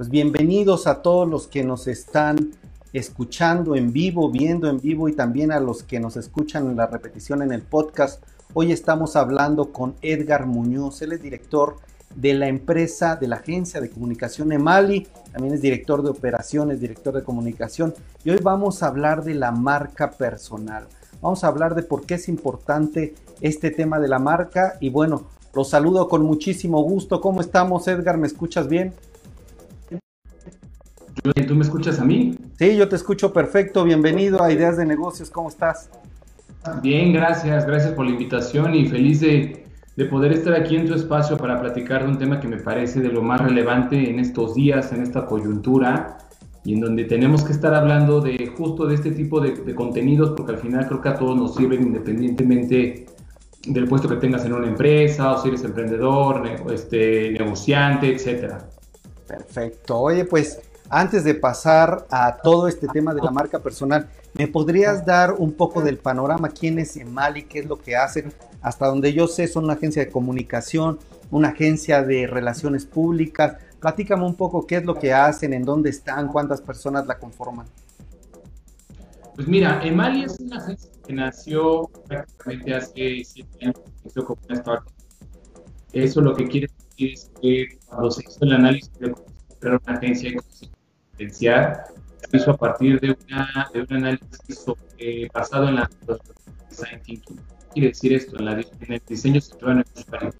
Pues bienvenidos a todos los que nos están escuchando en vivo, viendo en vivo y también a los que nos escuchan en la repetición en el podcast. Hoy estamos hablando con Edgar Muñoz, él es director de la empresa, de la agencia de comunicación Emali, también es director de operaciones, director de comunicación y hoy vamos a hablar de la marca personal. Vamos a hablar de por qué es importante este tema de la marca y bueno, los saludo con muchísimo gusto. ¿Cómo estamos, Edgar? ¿Me escuchas bien? ¿Tú me escuchas a mí? Sí, yo te escucho perfecto. Bienvenido a Ideas de Negocios. ¿Cómo estás? Bien, gracias. Gracias por la invitación y feliz de, de, poder estar aquí en tu espacio para platicar de un tema que me parece de lo más relevante en estos días, en esta coyuntura y en donde tenemos que estar hablando de justo de este tipo de, de contenidos porque al final creo que a todos nos sirven independientemente del puesto que tengas en una empresa o si eres emprendedor, este, negociante, etcétera. Perfecto. Oye, pues antes de pasar a todo este tema de la marca personal, ¿me podrías dar un poco del panorama? ¿Quién es Emali? ¿Qué es lo que hacen? Hasta donde yo sé, son una agencia de comunicación, una agencia de relaciones públicas. Platícame un poco qué es lo que hacen, en dónde están, cuántas personas la conforman. Pues mira, Emali es una agencia que nació prácticamente hace siete años, como una startup. Eso lo que quiere decir es que cuando se hizo el análisis de una agencia de se hizo a partir de, una, de un análisis basado en la design thinking. Quiere decir esto, en, la, en el diseño centrado en el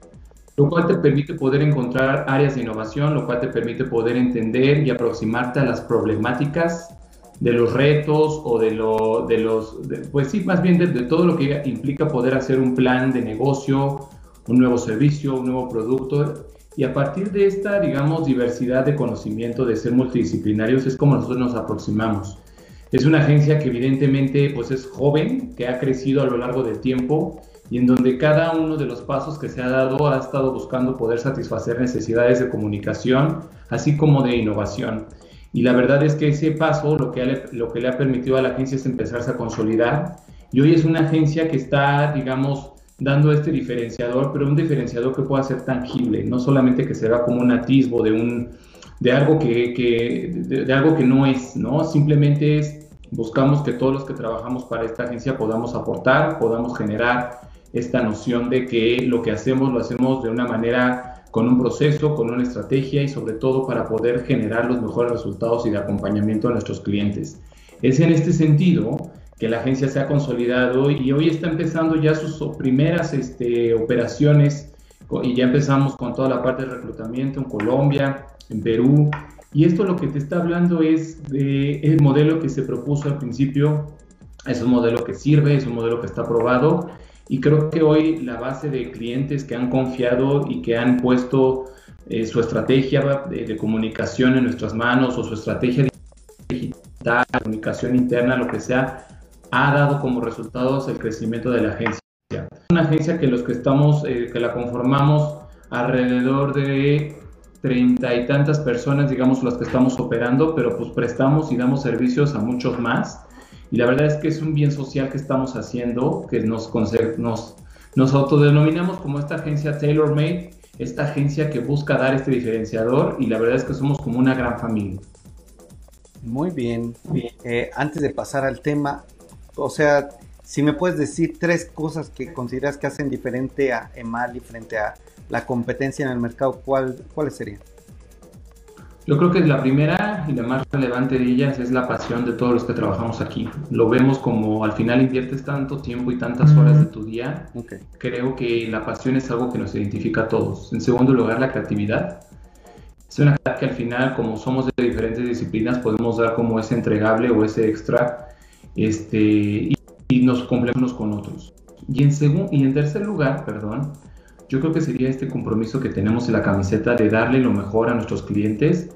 lo cual te permite poder encontrar áreas de innovación, lo cual te permite poder entender y aproximarte a las problemáticas de los retos o de, lo, de los, pues sí, más bien de, de, todo lo que implica poder hacer un plan de negocio, un nuevo servicio, un nuevo producto y a partir de esta, digamos, diversidad de conocimiento, de ser multidisciplinarios, es como nosotros nos aproximamos. Es una agencia que evidentemente pues es joven, que ha crecido a lo largo del tiempo y en donde cada uno de los pasos que se ha dado ha estado buscando poder satisfacer necesidades de comunicación, así como de innovación. Y la verdad es que ese paso lo que, lo que le ha permitido a la agencia es empezarse a consolidar. Y hoy es una agencia que está, digamos, dando este diferenciador, pero un diferenciador que pueda ser tangible, no solamente que se vea como un atisbo de, un, de, algo, que, que de, algo que no es, ¿no? Simplemente es, buscamos que todos los que trabajamos para esta agencia podamos aportar, podamos generar esta noción de que lo que hacemos lo hacemos de una manera con un proceso, con una estrategia y sobre todo para poder generar los mejores resultados y de acompañamiento a nuestros clientes. Es en este sentido que la agencia se ha consolidado y hoy está empezando ya sus primeras este, operaciones y ya empezamos con toda la parte de reclutamiento en Colombia, en Perú. Y esto lo que te está hablando es de el modelo que se propuso al principio, es un modelo que sirve, es un modelo que está aprobado y creo que hoy la base de clientes que han confiado y que han puesto eh, su estrategia de, de, comunicación en nuestras manos o su estrategia digital, comunicación interna, lo que sea, ha dado como resultados el crecimiento de la agencia. Una agencia que los que estamos, eh, que la conformamos alrededor de treinta y tantas personas, digamos, las que estamos operando, pero pues prestamos y damos servicios a muchos más. Y la verdad es que es un bien social que estamos haciendo, que nos, nos, nos autodenominamos como esta agencia tailor-made, esta agencia que busca dar este diferenciador y la verdad es que somos como una gran familia. Muy bien. Eh, antes de pasar al tema, o sea, si me puedes decir tres cosas que consideras que hacen diferente a Emali frente a la competencia en el mercado, ¿cuál, ¿cuáles serían? Yo creo que la primera y la más relevante de ellas es la pasión de todos los que trabajamos aquí. Lo vemos como al final inviertes tanto tiempo y tantas horas de tu día. Creo que la pasión es algo que nos identifica a todos. En segundo lugar, la creatividad. Es una que al final, como somos de diferentes disciplinas, podemos dar como ese entregable o ese extra este, y, nos complementamos con otros. Y en, y en tercer lugar, perdón, yo creo que sería este compromiso que tenemos en la camiseta de darle lo mejor a nuestros clientes,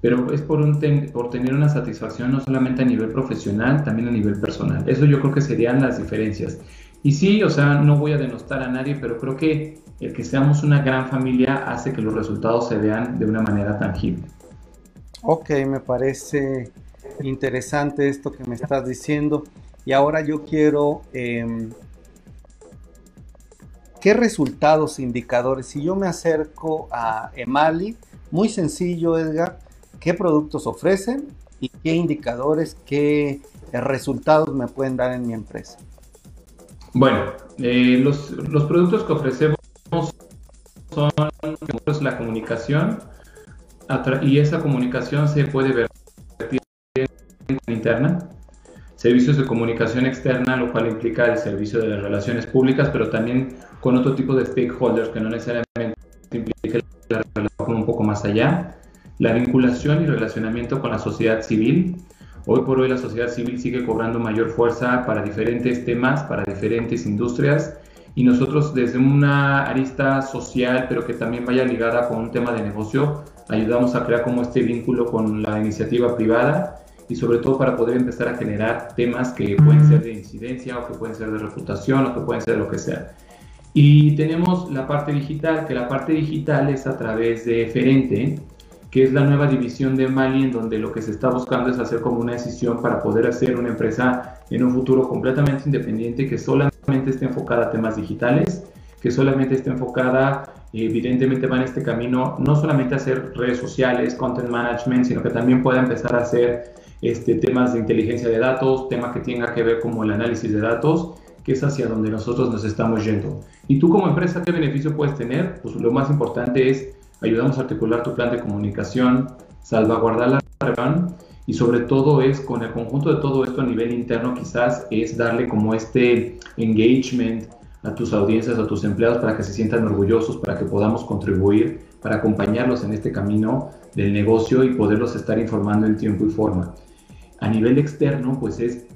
pero es por, un por tener una satisfacción no solamente a nivel profesional, también a nivel personal. Eso yo creo que serían las diferencias. Y sí, o sea, no voy a denostar a nadie, pero creo que el que seamos una gran familia hace que los resultados se vean de una manera tangible. Ok, me parece interesante esto que me estás diciendo. Y ahora yo quiero, eh, ¿qué resultados, indicadores? Si yo me acerco a Emali, muy sencillo, Edgar, qué productos ofrecen y qué indicadores, qué resultados me pueden dar en mi empresa. Bueno, eh, los, productos que ofrecemos son la comunicación y esa comunicación se puede ver interna, servicios de comunicación externa, lo cual implica el servicio de las relaciones públicas, pero también con otro tipo de stakeholders que no necesariamente implica la relación un poco más allá, la vinculación y relacionamiento con la sociedad civil. Hoy por hoy la sociedad civil sigue cobrando mayor fuerza para diferentes temas, para diferentes industrias y nosotros desde una arista social, pero que también vaya ligada con un tema de negocio, ayudamos a crear como este vínculo con la iniciativa privada y sobre todo para poder empezar a generar temas que pueden ser de incidencia o que pueden ser de reputación o que pueden ser lo que sea. Y tenemos la parte digital, que la parte digital es a través de Ferente, que es la nueva división de Mali, en donde lo que se está buscando es hacer como una decisión para poder hacer una empresa en un futuro completamente independiente que solamente esté enfocada a temas digitales, que solamente esté enfocada, evidentemente va en este camino, no solamente a hacer redes sociales, content management, sino que también pueda empezar a hacer este, temas de inteligencia de datos, tema que tenga que ver como el análisis de datos, que es hacia donde nosotros nos estamos yendo. Y tú como empresa, ¿qué beneficio puedes tener? Pues lo más importante es ayudamos a articular tu plan de comunicación, salvaguardar la reunión y sobre todo es con el conjunto de todo esto a nivel interno quizás es darle como este engagement a tus audiencias, a tus empleados para que se sientan orgullosos, para que podamos contribuir, para acompañarlos en este camino del negocio y poderlos estar informando en tiempo y forma. A nivel externo, pues es,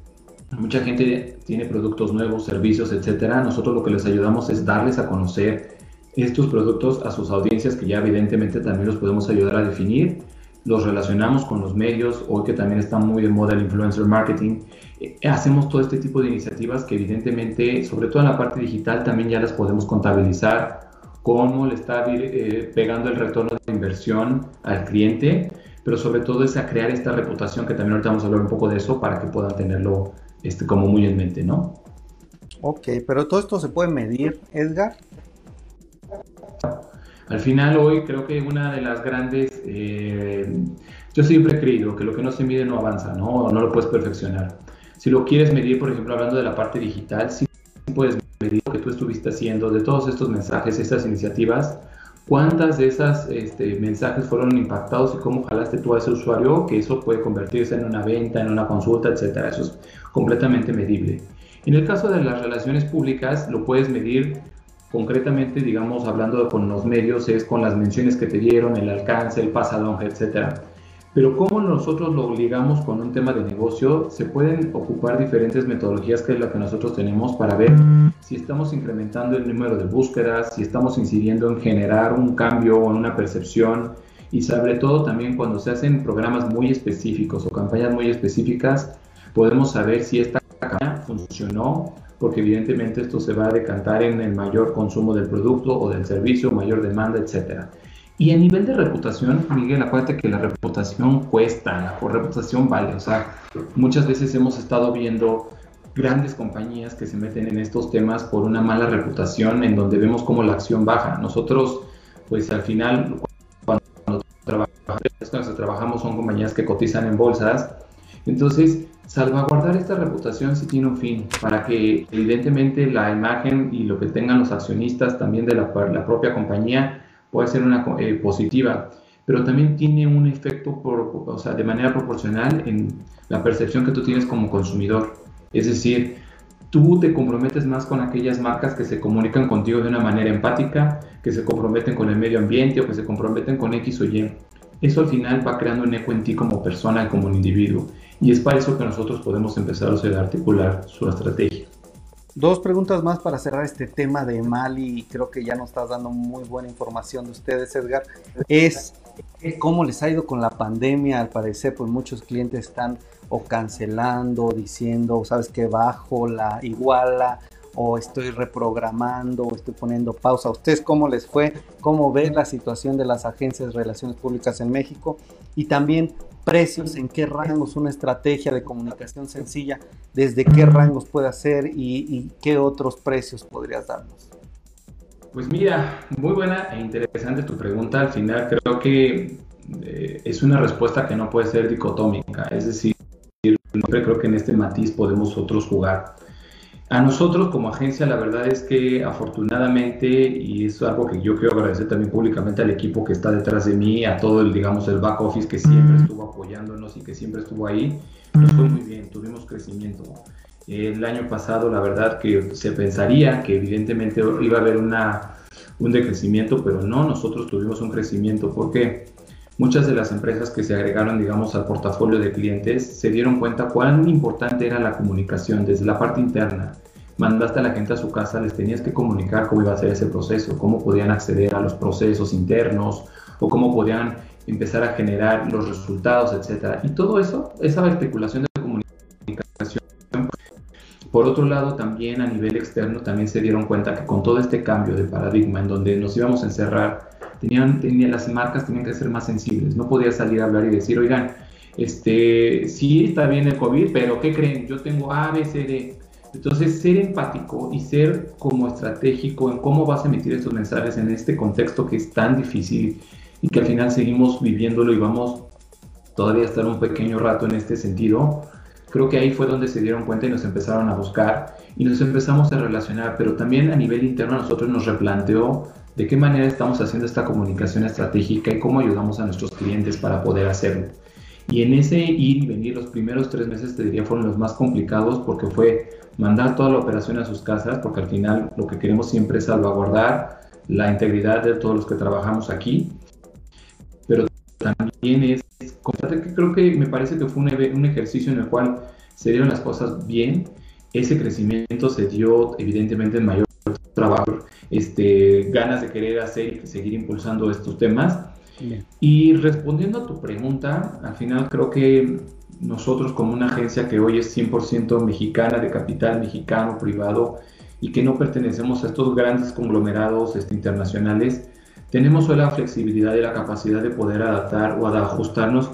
mucha gente tiene productos nuevos, servicios, etcétera. Nosotros lo que les ayudamos es darles a conocer estos productos a sus audiencias que ya evidentemente también los podemos ayudar a definir. Los relacionamos con los medios, hoy que también está muy de moda el influencer marketing. Eh, hacemos todo este tipo de iniciativas que evidentemente, sobre todo en la parte digital, también ya las podemos contabilizar, cómo le está eh, pegando el retorno de inversión al cliente, pero sobre todo es a crear esta reputación, que también ahorita vamos a hablar un poco de eso, para que puedan tenerlo este, como muy en mente, ¿no? Ok, pero todo esto se puede medir, Edgar. Al final hoy creo que una de las grandes, eh, yo siempre he creído que lo que no se mide no avanza, ¿no? No lo puedes perfeccionar. Si lo quieres medir, por ejemplo, hablando de la parte digital, sí puedes medir lo que tú estuviste haciendo, de todos estos mensajes, estas iniciativas, cuántas de esas este, mensajes fueron impactados y cómo jalaste tú a ese usuario, que eso puede convertirse en una venta, en una consulta, etcétera. Eso es completamente medible. En el caso de las relaciones públicas, lo puedes medir concretamente, digamos, hablando con los medios, es con las menciones que te dieron, el alcance, el pasadón, etcétera. Pero cómo nosotros lo ligamos con un tema de negocio, se pueden ocupar diferentes metodologías que es la que nosotros tenemos para ver si estamos incrementando el número de búsquedas, si estamos incidiendo en generar un cambio o una percepción y sobre todo también cuando se hacen programas muy específicos o campañas muy específicas, podemos saber si esta campaña funcionó porque evidentemente esto se va a decantar en el mayor consumo del producto o del servicio, mayor demanda, etcétera. Y a nivel de reputación, Miguel, acuérdate que la reputación cuesta, la reputación vale. O sea, muchas veces hemos estado viendo grandes compañías que se meten en estos temas por una mala reputación en donde vemos cómo la acción baja. Nosotros, pues al final, cuando trabajamos, trabajamos son compañías que cotizan en bolsas. Entonces, salvaguardar esta reputación sí tiene un fin, para que evidentemente la imagen y lo que tengan los accionistas también de la, la propia compañía puede ser una eh, positiva, pero también tiene un efecto por, o sea, de manera proporcional en la percepción que tú tienes como consumidor. Es decir, tú te comprometes más con aquellas marcas que se comunican contigo de una manera empática, que se comprometen con el medio ambiente o que se comprometen con X o Y. Eso al final va creando un eco en ti como persona como un individuo. Y es para eso que nosotros podemos empezar a articular su estrategia. Dos preguntas más para cerrar este tema de Mali y creo que ya nos estás dando muy buena información de ustedes, Edgar. Es cómo les ha ido con la pandemia. Al parecer, pues muchos clientes están o cancelando, diciendo, sabes que bajo la iguala o estoy reprogramando o estoy poniendo pausa. ustedes cómo les fue? ¿Cómo ven la situación de las agencias de relaciones públicas en México? Y también precios, en qué rangos, una estrategia de comunicación sencilla, desde qué rangos puede hacer y, qué otros precios podrías darnos. Pues mira, muy buena e interesante tu pregunta. Al final creo que eh, es una respuesta que no puede ser dicotómica, es decir, creo que en este matiz podemos nosotros jugar. A nosotros como agencia, la verdad es que afortunadamente, y es algo que yo quiero agradecer también públicamente al equipo que está detrás de mí, a todo el, digamos, el back office que siempre estuvo apoyándonos y que siempre estuvo ahí, nos fue muy bien, tuvimos crecimiento. El año pasado, la verdad que se pensaría que evidentemente iba a haber una, un decrecimiento, pero no, nosotros tuvimos un crecimiento. ¿Por qué? Muchas de las empresas que se agregaron, digamos, al portafolio de clientes se dieron cuenta cuán importante era la comunicación desde la parte interna. Mandaste a la gente a su casa, les tenías que comunicar cómo iba a ser ese proceso, cómo podían acceder a los procesos internos o cómo podían empezar a generar los resultados, etcétera. Y todo eso, esa especulación de comunicación. Por otro lado, también a nivel externo, también se dieron cuenta que con todo este cambio de paradigma en donde nos íbamos a encerrar tenían, tenían, las marcas tenían que ser más sensibles. No podía salir a hablar y decir, oigan, este, sí está bien el COVID, pero ¿qué creen? Yo tengo A, B, C, D. Entonces, ser empático y ser como estratégico en cómo vas a emitir estos mensajes en este contexto que es tan difícil y que al final seguimos viviéndolo y vamos todavía a estar un pequeño rato en este sentido, creo que ahí fue donde se dieron cuenta y nos empezaron a buscar y nos empezamos a relacionar, pero también a nivel interno a nosotros nos replanteó de qué manera estamos haciendo esta comunicación estratégica y cómo ayudamos a nuestros clientes para poder hacerlo. Y en ese ir y venir, los primeros tres meses te diría fueron los más complicados porque fue mandar toda la operación a sus casas, porque al final lo que queremos siempre es salvaguardar la integridad de todos los que trabajamos aquí. Pero también es, que creo que me parece que fue un, un ejercicio en el cual se dieron las cosas bien. Ese crecimiento se dio evidentemente en mayor trabajo, este, ganas de querer hacer y seguir impulsando estos temas. Y respondiendo a tu pregunta, al final creo que nosotros como una agencia que hoy es 100% mexicana, de capital mexicano, privado, y que no pertenecemos a estos grandes conglomerados este, internacionales, tenemos hoy la flexibilidad y la capacidad de poder adaptar o ajustarnos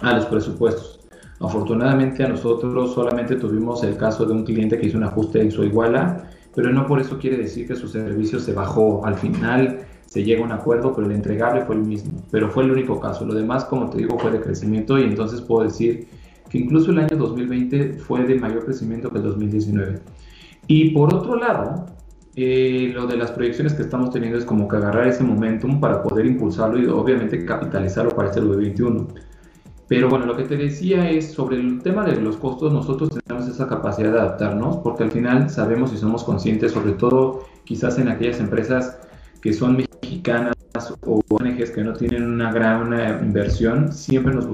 a los presupuestos. Afortunadamente a nosotros solamente tuvimos el caso de un cliente que hizo un ajuste en su iguala pero no por eso quiere decir que su servicio se bajó. Al final se llega a un acuerdo, pero el entregable fue el mismo. Pero fue el único caso. Lo demás, como te digo, fue de crecimiento y entonces puedo decir que incluso el año 2020 fue de mayor crecimiento que el 2019. Y por otro lado, eh, lo de las proyecciones que estamos teniendo es como que agarrar ese momentum para poder impulsarlo y obviamente capitalizarlo para este 2021. Pero bueno, lo que te decía es sobre el tema de los costos, nosotros tenemos esa capacidad de adaptarnos porque al final sabemos y somos conscientes, sobre todo quizás en aquellas empresas que son mexicanas o ONGs que no tienen una gran inversión, siempre nos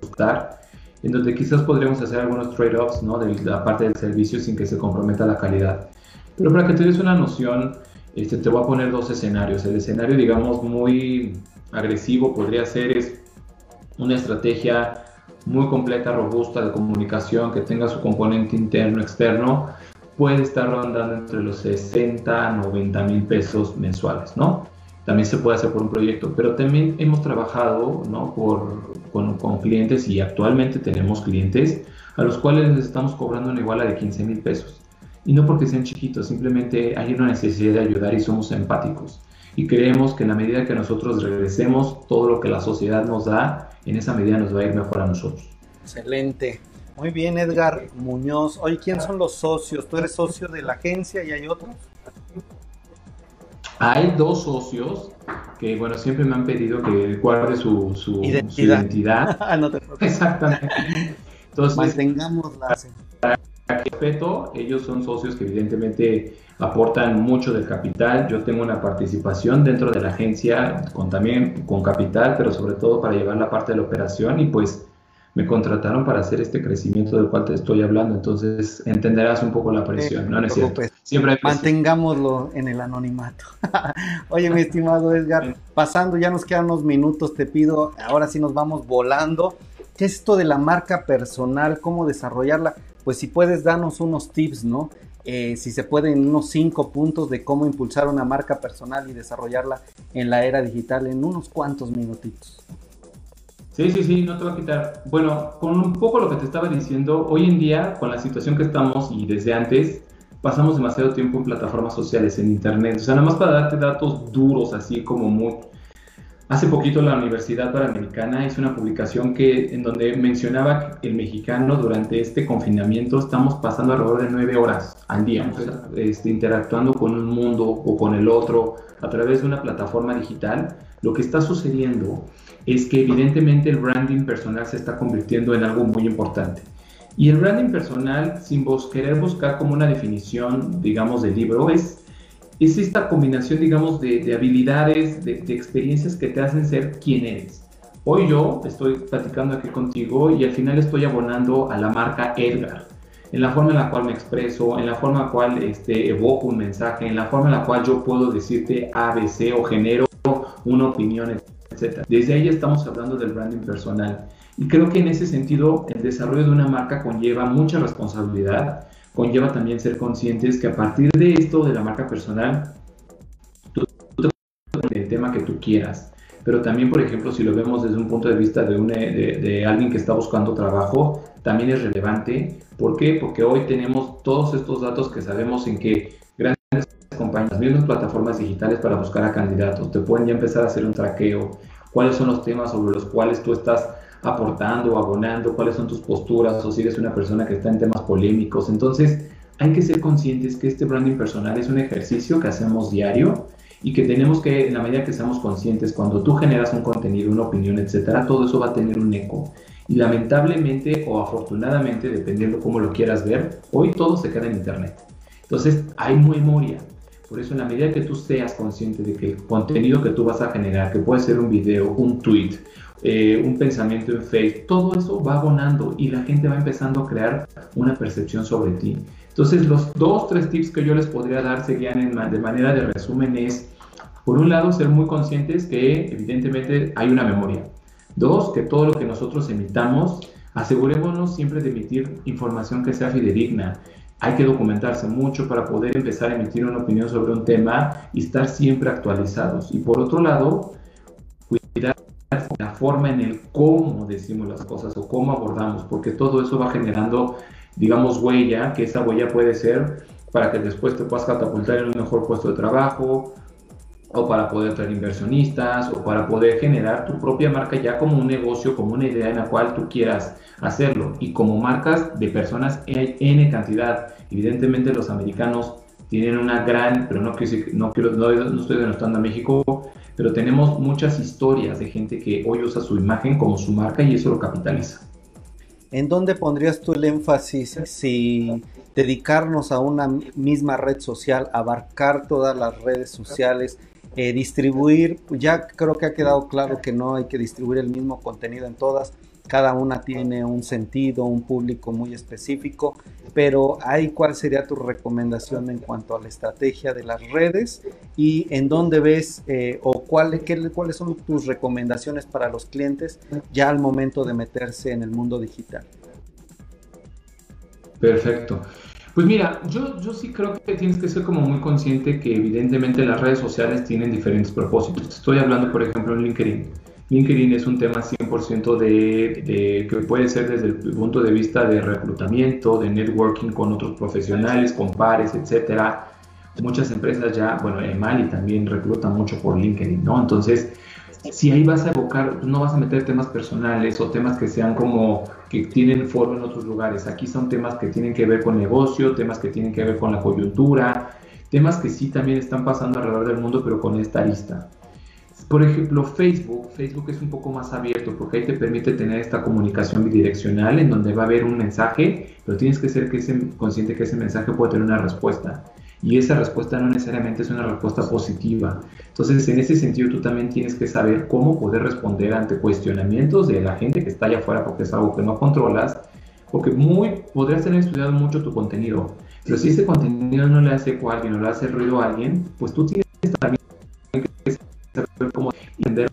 gusta en donde quizás podríamos hacer algunos trade-offs ¿no? de la parte del servicio sin que se comprometa la calidad. Pero para que te des una noción, este, te voy a poner dos escenarios. El escenario, digamos, muy agresivo podría ser es una estrategia muy completa, robusta de comunicación que tenga su componente interno, externo, puede estar rondando entre los 60 a 90 mil pesos mensuales, ¿no? También se puede hacer por un proyecto, pero también hemos trabajado ¿no? por, con, con, clientes y actualmente tenemos clientes a los cuales les estamos cobrando una iguala de 15 mil pesos. Y no porque sean chiquitos, simplemente hay una necesidad de ayudar y somos empáticos. Y creemos que en la medida que nosotros regresemos todo lo que la sociedad nos da, en esa medida nos va a ir mejor a nosotros. Excelente. Muy bien, Edgar Muñoz. Oye, ¿quién son los socios? ¿Tú eres socio de la agencia y hay otros? Hay dos socios que, bueno, siempre me han pedido que guarde su, su identidad. Ah, no te Exactamente. Entonces, mantengamos la... Respeto, ellos son socios que evidentemente aportan mucho del capital. Yo tengo una participación dentro de la agencia con también con capital, pero sobre todo para llevar la parte de la operación y pues me contrataron para hacer este crecimiento del cual te estoy hablando. Entonces entenderás un poco la presión, ¿no? es cierto. Siempre Mantengámoslo en el anonimato. Oye, mi estimado Edgar, pasando, ya nos quedan unos minutos, te pido, ahora sí nos vamos volando. ¿Qué es esto de la marca personal? ¿Cómo desarrollarla? Pues si puedes darnos unos tips, ¿no? Eh, si se puede, en unos cinco puntos de cómo impulsar una marca personal y desarrollarla en la era digital en unos cuantos minutitos. Sí, sí, sí, no te va a quitar. Bueno, con un poco lo que te estaba diciendo, hoy en día, con la situación que estamos y desde antes, pasamos demasiado tiempo en plataformas sociales, en internet. O sea, nada más para darte datos duros, así como muy, Hace poquito la Universidad Panamericana hizo una publicación que, en donde mencionaba que el mexicano durante este confinamiento estamos pasando alrededor de nueve horas al día, este, interactuando con un mundo o con el otro a través de una plataforma digital. Lo que está sucediendo es que evidentemente el branding personal se está convirtiendo en algo muy importante. Y el branding personal, sin vos querer buscar como una definición, digamos, del libro, es es esta combinación, digamos, de, habilidades, de, experiencias que te hacen ser quien eres. Hoy yo estoy platicando aquí contigo y al final estoy abonando a la marca Edgar, en la forma en la cual me expreso, en la forma en la cual este, evoco un mensaje, en la forma en la cual yo puedo decirte ABC o genero una opinión, etc. Desde ahí estamos hablando del branding personal. Y creo que en ese sentido el desarrollo de una marca conlleva mucha responsabilidad, conlleva también ser conscientes que a partir de esto de la marca personal, tú, el tema que tú quieras. Pero también, por ejemplo, si lo vemos desde un punto de vista de, de, de alguien que está buscando trabajo, también es relevante. ¿Por qué? Porque hoy tenemos todos estos datos que sabemos en que grandes compañías, mismas plataformas digitales para buscar a candidatos, te pueden ya empezar a hacer un traqueo, cuáles son los temas sobre los cuales tú estás aportando, abonando, cuáles son tus posturas o si eres una persona que está en temas polémicos. Entonces, hay que ser conscientes que este branding personal es un ejercicio que hacemos diario y que tenemos que, en la medida que seamos conscientes, cuando tú generas un contenido, una opinión, etcétera, todo eso va a tener un eco. Y lamentablemente o afortunadamente, dependiendo cómo lo quieras ver, hoy todo se queda en Internet. Entonces, hay memoria. Por eso, en la medida que tú seas consciente de que el contenido que tú vas a generar, que puede ser un video, un tweet, eh, un pensamiento en Facebook, todo eso va abonando y la gente va empezando a crear una percepción sobre ti. Entonces, los dos, tres tips que yo les podría dar serían de manera de resumen es, por un lado, ser muy conscientes que evidentemente hay una memoria. Dos, que todo lo que nosotros emitamos, asegurémonos siempre de emitir información que sea fidedigna. Hay que documentarse mucho para poder empezar a emitir una opinión sobre un tema y estar siempre actualizados. Y por otro lado, la forma en el cómo decimos las cosas o cómo abordamos, porque todo eso va generando, digamos, huella, que esa huella puede ser para que después te puedas catapultar en un mejor puesto de trabajo, o para poder traer inversionistas, o para poder generar tu propia marca ya como un negocio, como una idea en la cual tú quieras hacerlo. Y como marcas de personas hay N cantidad. Evidentemente los americanos tienen una gran, pero no, no, no, no estoy denostando a México, pero tenemos muchas historias de gente que hoy usa su imagen como su marca y eso lo capitaliza. ¿En dónde pondrías tú el énfasis si dedicarnos a una misma red social, abarcar todas las redes sociales, eh, distribuir, ya creo que ha quedado claro que no hay que distribuir el mismo contenido en todas, cada una tiene un sentido, un público muy específico, pero ahí cuál sería tu recomendación en cuanto a la estrategia de las redes y en dónde ves eh, o cuál, qué, cuáles son tus recomendaciones para los clientes ya al momento de meterse en el mundo digital. Perfecto. Pues mira, yo, yo sí creo que tienes que ser como muy consciente que evidentemente las redes sociales tienen diferentes propósitos. Estoy hablando, por ejemplo, en LinkedIn. LinkedIn es un tema 100% de, que puede ser desde el punto de vista de reclutamiento, de networking con otros profesionales, con pares, etcétera. Muchas empresas ya, bueno, Emali también recluta mucho por LinkedIn, ¿no? Entonces, si ahí vas a evocar, no vas a meter temas personales o temas que sean como que tienen foro en otros lugares. Aquí son temas que tienen que ver con negocio, temas que tienen que ver con la coyuntura, temas que sí también están pasando alrededor del mundo, pero con esta lista. Por ejemplo, Facebook, Facebook es un poco más abierto porque ahí te permite tener esta comunicación bidireccional en donde va a haber un mensaje, pero tienes que ser que ese, consciente que ese mensaje puede tener una respuesta. Y esa respuesta no necesariamente es una respuesta positiva. Entonces, en ese sentido, tú también tienes que saber cómo poder responder ante cuestionamientos de la gente que está allá afuera porque es algo que no controlas, porque muy, podrías tener estudiado mucho tu contenido, pero si ese contenido no le hace eco a alguien o le hace ruido a alguien, pues tú tienes también saber cómo entender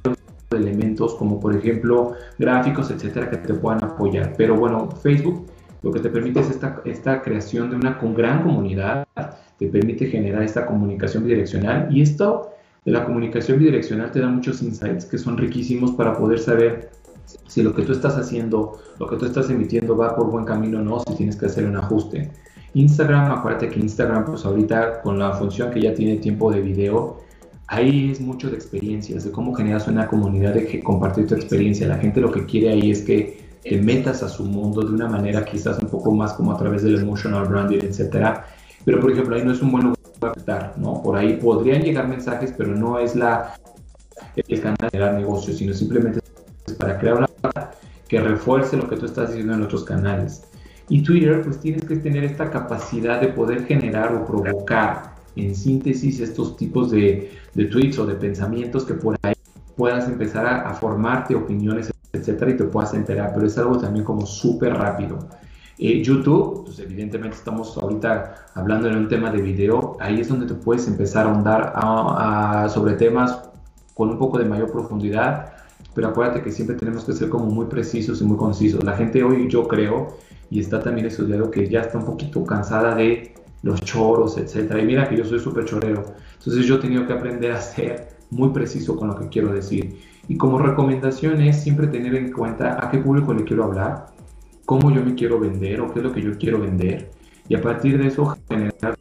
elementos como por ejemplo gráficos, etcétera, que te puedan apoyar. Pero bueno, Facebook lo que te permite es esta, esta creación de una con gran comunidad, te permite generar esta comunicación bidireccional y esto de la comunicación bidireccional te da muchos insights que son riquísimos para poder saber si lo que tú estás haciendo, lo que tú estás emitiendo va por buen camino o no, si tienes que hacer un ajuste. Instagram, acuérdate que Instagram, pues ahorita con la función que ya tiene tiempo de video, ahí es mucho de experiencias, de cómo generas una comunidad, de que compartir tu experiencia. La gente lo que quiere ahí es que te metas a su mundo de una manera quizás un poco más como a través del emotional branding, etcétera. Pero por ejemplo, ahí no es un buen lugar para estar, ¿no? Por ahí podrían llegar mensajes, pero no es la el canal de generar negocios, sino simplemente es para crear una que refuerce lo que tú estás diciendo en otros canales. Y Twitter, pues tienes que tener esta capacidad de poder generar o provocar en síntesis estos tipos de, de tweets o de pensamientos que por ahí puedas empezar a, a formarte opiniones, etcétera, y te puedas enterar, pero es algo también como súper rápido. Eh, YouTube, pues evidentemente estamos ahorita hablando en un tema de video, ahí es donde te puedes empezar a ahondar a, a, sobre temas con un poco de mayor profundidad, pero acuérdate que siempre tenemos que ser como muy precisos y muy concisos. La gente hoy, yo creo, y está también estudiado que ya está un poquito cansada de los choros, etcétera. Y mira que yo soy súper chorero. Entonces yo he tenido que aprender a ser muy preciso con lo que quiero decir. Y como recomendación es siempre tener en cuenta a qué público le quiero hablar, cómo yo me quiero vender o qué es lo que yo quiero vender. Y a partir de eso generar,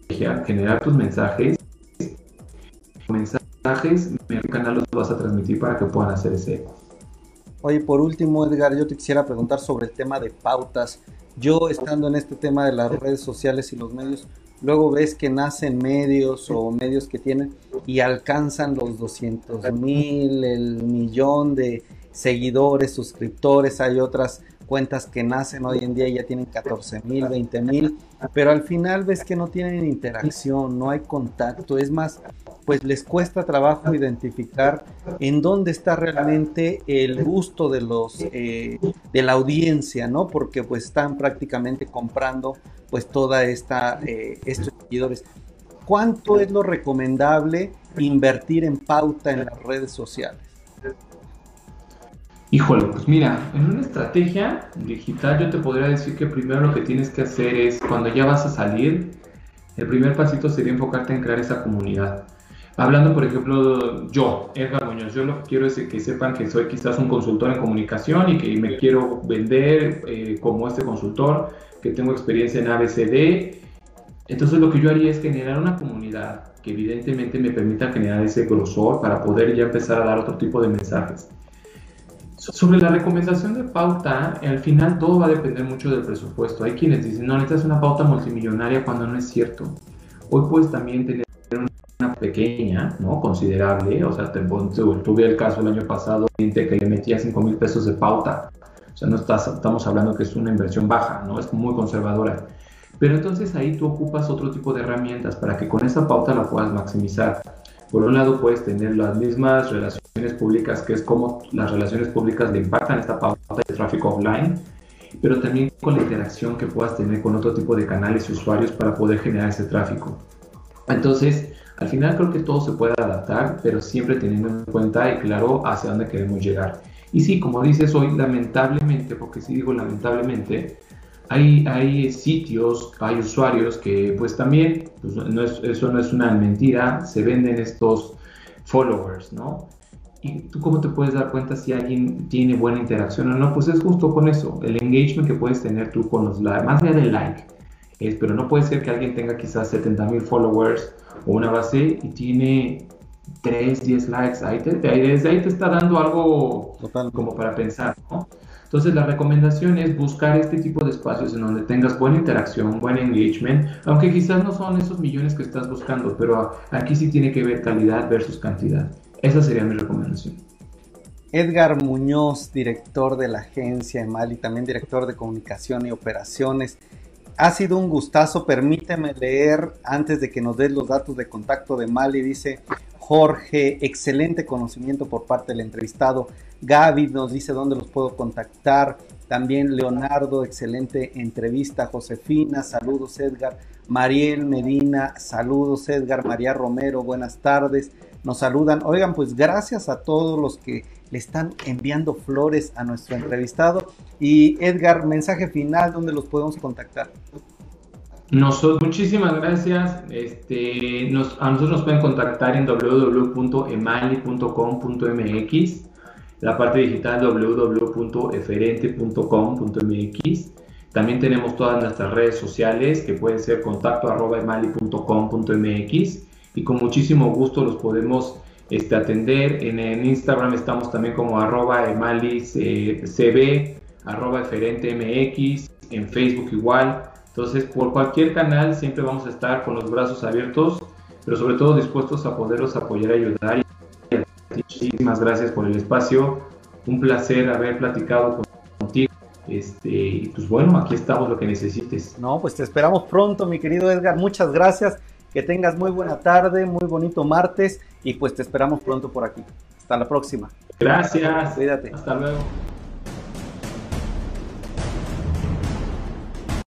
generar tus mensajes. Mensajes, en el canal los vas a transmitir para que puedan hacer ese Oye, por último, Edgar, yo te quisiera preguntar sobre el tema de pautas. Yo estando en este tema de las redes sociales y los medios, luego ves que nacen medios o medios que tienen y alcanzan los 200 mil, el millón de seguidores, suscriptores, hay otras cuentas que nacen hoy en día ya tienen 14 mil, 20 mil, pero al final ves que no tienen interacción, no hay contacto, es más, pues les cuesta trabajo identificar en dónde está realmente el gusto de los eh, de la audiencia, ¿no? Porque pues están prácticamente comprando pues toda esta eh, estos seguidores. ¿Cuánto es lo recomendable invertir en pauta en las redes sociales? Híjole, pues mira, en una estrategia digital yo te podría decir que primero lo que tienes que hacer es cuando ya vas a salir, el primer pasito sería enfocarte en crear esa comunidad. Hablando, por ejemplo, yo, Edgar Muñoz, yo lo que quiero es que sepan que soy quizás un consultor en comunicación y que me quiero vender eh, como este consultor, que tengo experiencia en ABCD. Entonces lo que yo haría es generar una comunidad que evidentemente me permita generar ese grosor para poder ya empezar a dar otro tipo de mensajes. Sobre la recomendación de pauta, al final todo va a depender mucho del presupuesto. Hay quienes dicen, no, necesitas una pauta multimillonaria cuando no es cierto. Hoy puedes también tener una pequeña, ¿no? Considerable. O sea, te, tuve el caso el año pasado que le metía 5 mil pesos de pauta. O sea, no estás, estamos hablando que es una inversión baja, ¿no? Es muy conservadora. Pero entonces ahí tú ocupas otro tipo de herramientas para que con esa pauta la puedas maximizar. Por un lado puedes tener las mismas relaciones públicas, que es como las relaciones públicas le impactan esta pauta de tráfico offline, pero también con la interacción que puedas tener con otro tipo de canales y usuarios para poder generar ese tráfico. Entonces, al final creo que todo se puede adaptar, pero siempre teniendo en cuenta y claro hacia dónde queremos llegar. Y sí, como dices hoy, lamentablemente, porque sí digo lamentablemente, hay, hay sitios, hay usuarios que pues también, pues, no es, eso no es una mentira, se venden estos followers, ¿no? ¿Y tú cómo te puedes dar cuenta si alguien tiene buena interacción o no? Pues es justo con eso, el engagement que puedes tener tú con los likes, más allá del like, es, pero no puede ser que alguien tenga quizás 70 mil followers o una base y tiene 3, 10 likes, ahí te, desde ahí te está dando algo Total. como para pensar, ¿no? Entonces la recomendación es buscar este tipo de espacios en donde tengas buena interacción, buen engagement, aunque quizás no son esos millones que estás buscando, pero aquí sí tiene que ver calidad versus cantidad. Esa sería mi recomendación. Edgar Muñoz, director de la agencia EMAL y también director de comunicación y operaciones. Ha sido un gustazo, permíteme leer antes de que nos des los datos de contacto de Mali. Dice Jorge, excelente conocimiento por parte del entrevistado. Gaby nos dice dónde los puedo contactar. También Leonardo, excelente entrevista. Josefina, saludos Edgar. Mariel Medina, saludos Edgar. María Romero, buenas tardes. Nos saludan. Oigan, pues gracias a todos los que le están enviando flores a nuestro entrevistado. Y Edgar, mensaje final, ¿dónde los podemos contactar? Nosotros, muchísimas gracias. Este, nos, a nosotros nos pueden contactar en www.emali.com.mx la parte digital www.eferente.com.mx. También tenemos todas nuestras redes sociales que pueden ser contacto y con muchísimo gusto los podemos este, atender. En, Instagram estamos también como arroba emaliscb, eh, arroba mx, en Facebook igual. Entonces, por cualquier canal siempre vamos a estar con los brazos abiertos, pero sobre todo dispuestos a poderos apoyar y ayudar. Muchísimas gracias por el espacio. Un placer haber platicado contigo. Este, y pues bueno, aquí estamos lo que necesites. No, pues te esperamos pronto, mi querido Edgar. Muchas gracias. Que tengas muy buena tarde, muy bonito martes y pues te esperamos pronto por aquí. Hasta la próxima. Gracias. Cuídate. Hasta luego.